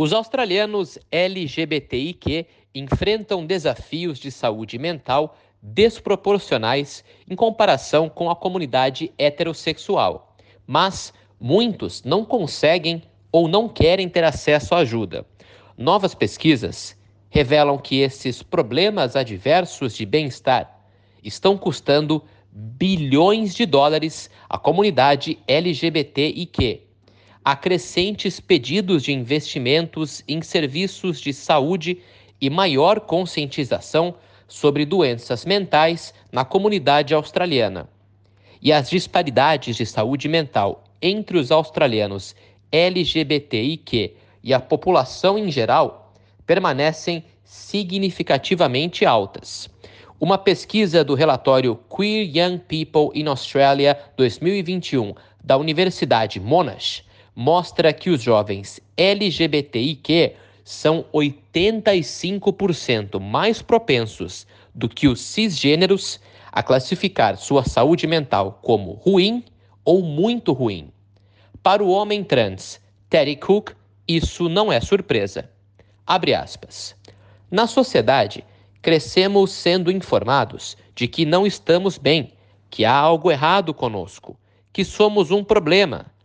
Os australianos LGBTIQ enfrentam desafios de saúde mental desproporcionais em comparação com a comunidade heterossexual, mas muitos não conseguem ou não querem ter acesso à ajuda. Novas pesquisas revelam que esses problemas adversos de bem-estar estão custando bilhões de dólares à comunidade LGBTIQ. Há crescentes pedidos de investimentos em serviços de saúde e maior conscientização sobre doenças mentais na comunidade australiana. E as disparidades de saúde mental entre os australianos LGBTIQ e a população em geral permanecem significativamente altas. Uma pesquisa do relatório Queer Young People in Australia 2021 da Universidade Monash mostra que os jovens LGBTIQ são 85% mais propensos do que os cisgêneros a classificar sua saúde mental como ruim ou muito ruim. Para o homem trans, Terry Cook, isso não é surpresa. Abre aspas. Na sociedade, crescemos sendo informados de que não estamos bem, que há algo errado conosco, que somos um problema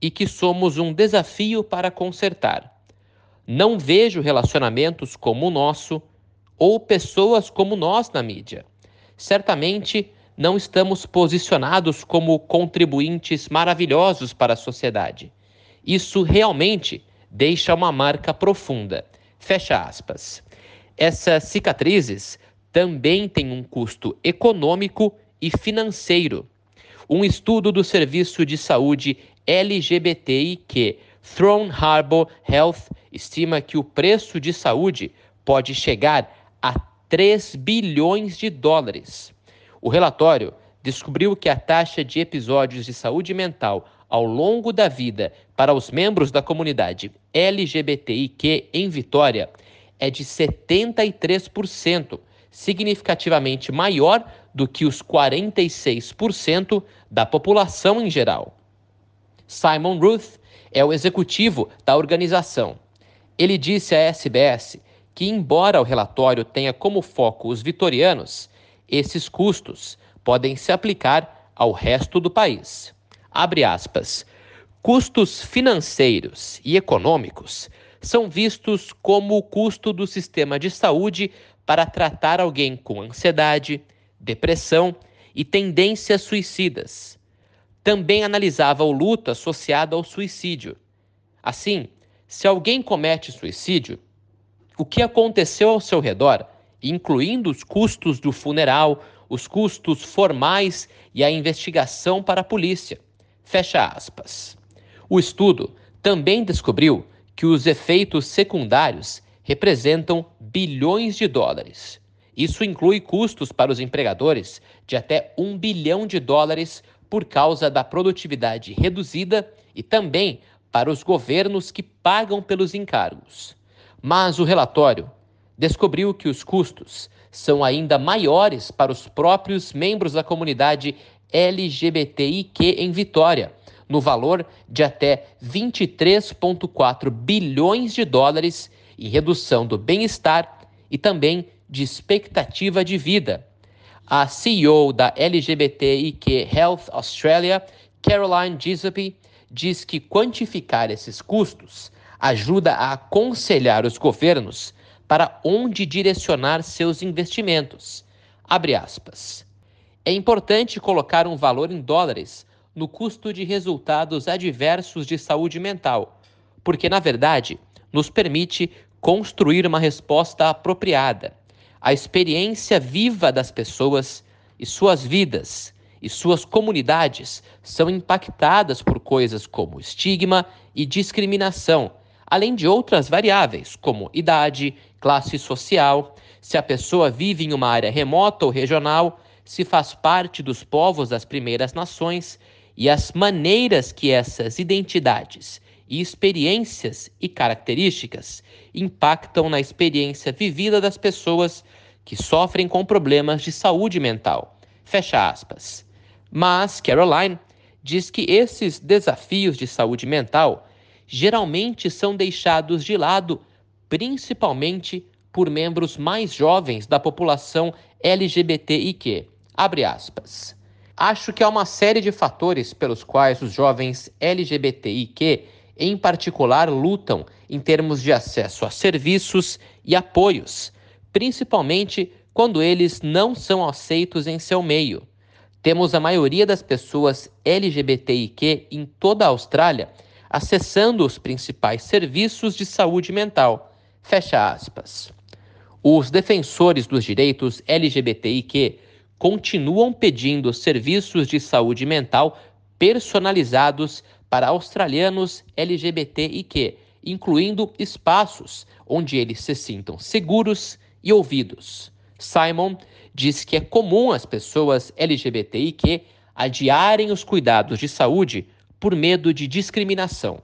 e que somos um desafio para consertar. Não vejo relacionamentos como o nosso ou pessoas como nós na mídia. Certamente não estamos posicionados como contribuintes maravilhosos para a sociedade. Isso realmente deixa uma marca profunda. Fecha aspas. Essas cicatrizes também têm um custo econômico e financeiro. Um estudo do Serviço de Saúde LGBTIQ Throne Harbor Health estima que o preço de saúde pode chegar a 3 bilhões de dólares. O relatório descobriu que a taxa de episódios de saúde mental ao longo da vida para os membros da comunidade LGBTIQ em Vitória é de 73%, significativamente maior do que os 46% da população em geral. Simon Ruth é o executivo da organização. Ele disse à SBS que, embora o relatório tenha como foco os vitorianos, esses custos podem se aplicar ao resto do país. Abre aspas. Custos financeiros e econômicos são vistos como o custo do sistema de saúde para tratar alguém com ansiedade, depressão e tendências suicidas. Também analisava o luto associado ao suicídio. Assim, se alguém comete suicídio, o que aconteceu ao seu redor, incluindo os custos do funeral, os custos formais e a investigação para a polícia. Fecha aspas. O estudo também descobriu que os efeitos secundários representam bilhões de dólares. Isso inclui custos para os empregadores de até um bilhão de dólares por causa da produtividade reduzida e também para os governos que pagam pelos encargos. Mas o relatório descobriu que os custos são ainda maiores para os próprios membros da comunidade LGBTIQ em Vitória, no valor de até 23,4 bilhões de dólares em redução do bem-estar e também de expectativa de vida. A CEO da LGBTIQ Health Australia, Caroline Giuseppe, diz que quantificar esses custos ajuda a aconselhar os governos para onde direcionar seus investimentos. É importante colocar um valor em dólares no custo de resultados adversos de saúde mental, porque, na verdade, nos permite construir uma resposta apropriada. A experiência viva das pessoas e suas vidas e suas comunidades são impactadas por coisas como estigma e discriminação, além de outras variáveis, como idade, classe social, se a pessoa vive em uma área remota ou regional, se faz parte dos povos das primeiras nações e as maneiras que essas identidades e experiências e características impactam na experiência vivida das pessoas que sofrem com problemas de saúde mental. Fecha aspas. Mas Caroline diz que esses desafios de saúde mental geralmente são deixados de lado, principalmente por membros mais jovens da população LGBTIQ. Abre aspas. Acho que há uma série de fatores pelos quais os jovens LGBTIQ, em particular, lutam em termos de acesso a serviços e apoios, principalmente quando eles não são aceitos em seu meio. Temos a maioria das pessoas LGBTIQ em toda a Austrália acessando os principais serviços de saúde mental. Fecha aspas. Os defensores dos direitos LGBTIQ continuam pedindo serviços de saúde mental personalizados para australianos LGBTIQ, incluindo espaços onde eles se sintam seguros e ouvidos. Simon diz que é comum as pessoas LGBTIQ adiarem os cuidados de saúde por medo de discriminação.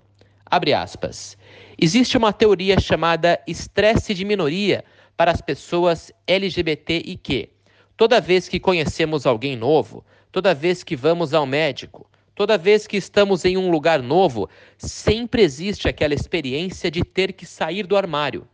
Abre aspas. Existe uma teoria chamada estresse de minoria para as pessoas LGBTIQ. Toda vez que conhecemos alguém novo, toda vez que vamos ao médico, toda vez que estamos em um lugar novo, sempre existe aquela experiência de ter que sair do armário.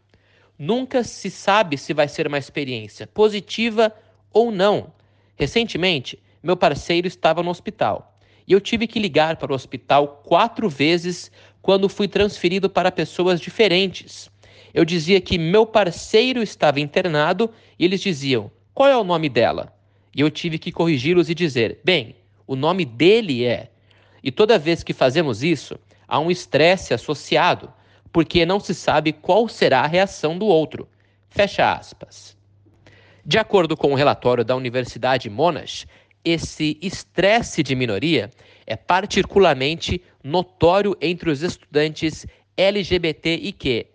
Nunca se sabe se vai ser uma experiência positiva ou não. Recentemente, meu parceiro estava no hospital e eu tive que ligar para o hospital quatro vezes quando fui transferido para pessoas diferentes. Eu dizia que meu parceiro estava internado e eles diziam: qual é o nome dela? E eu tive que corrigi-los e dizer: bem, o nome dele é. E toda vez que fazemos isso, há um estresse associado, porque não se sabe qual será a reação do outro. Fecha aspas. De acordo com o relatório da Universidade Monash, esse estresse de minoria é particularmente notório entre os estudantes LGBTIQ.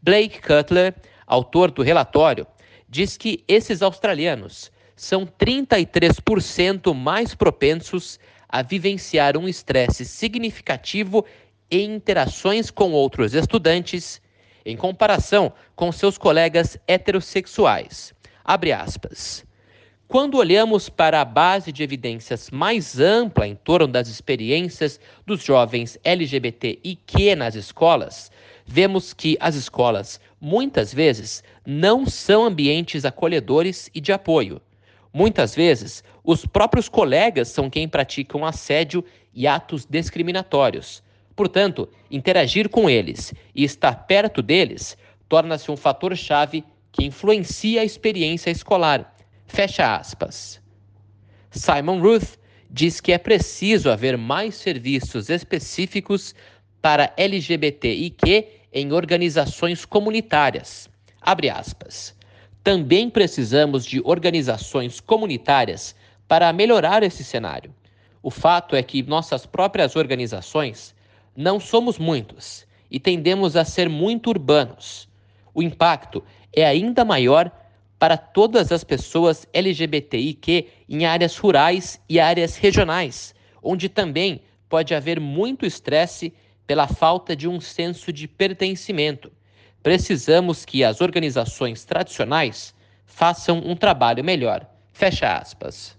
Blake Cutler, autor do relatório, diz que esses australianos são 33% mais propensos a vivenciar um estresse significativo em interações com outros estudantes, em comparação com seus colegas heterossexuais. Abre aspas. Quando olhamos para a base de evidências mais ampla em torno das experiências dos jovens LGBTIQ nas escolas, vemos que as escolas, muitas vezes, não são ambientes acolhedores e de apoio. Muitas vezes, os próprios colegas são quem praticam assédio e atos discriminatórios. Portanto, interagir com eles e estar perto deles torna-se um fator-chave que influencia a experiência escolar Fecha aspas. Simon Ruth diz que é preciso haver mais serviços específicos para LGBTIQ em organizações comunitárias. Abre aspas. Também precisamos de organizações comunitárias para melhorar esse cenário. O fato é que nossas próprias organizações não somos muitos e tendemos a ser muito urbanos. O impacto é ainda maior para todas as pessoas LGBTIQ em áreas rurais e áreas regionais, onde também pode haver muito estresse pela falta de um senso de pertencimento. Precisamos que as organizações tradicionais façam um trabalho melhor. Fecha aspas.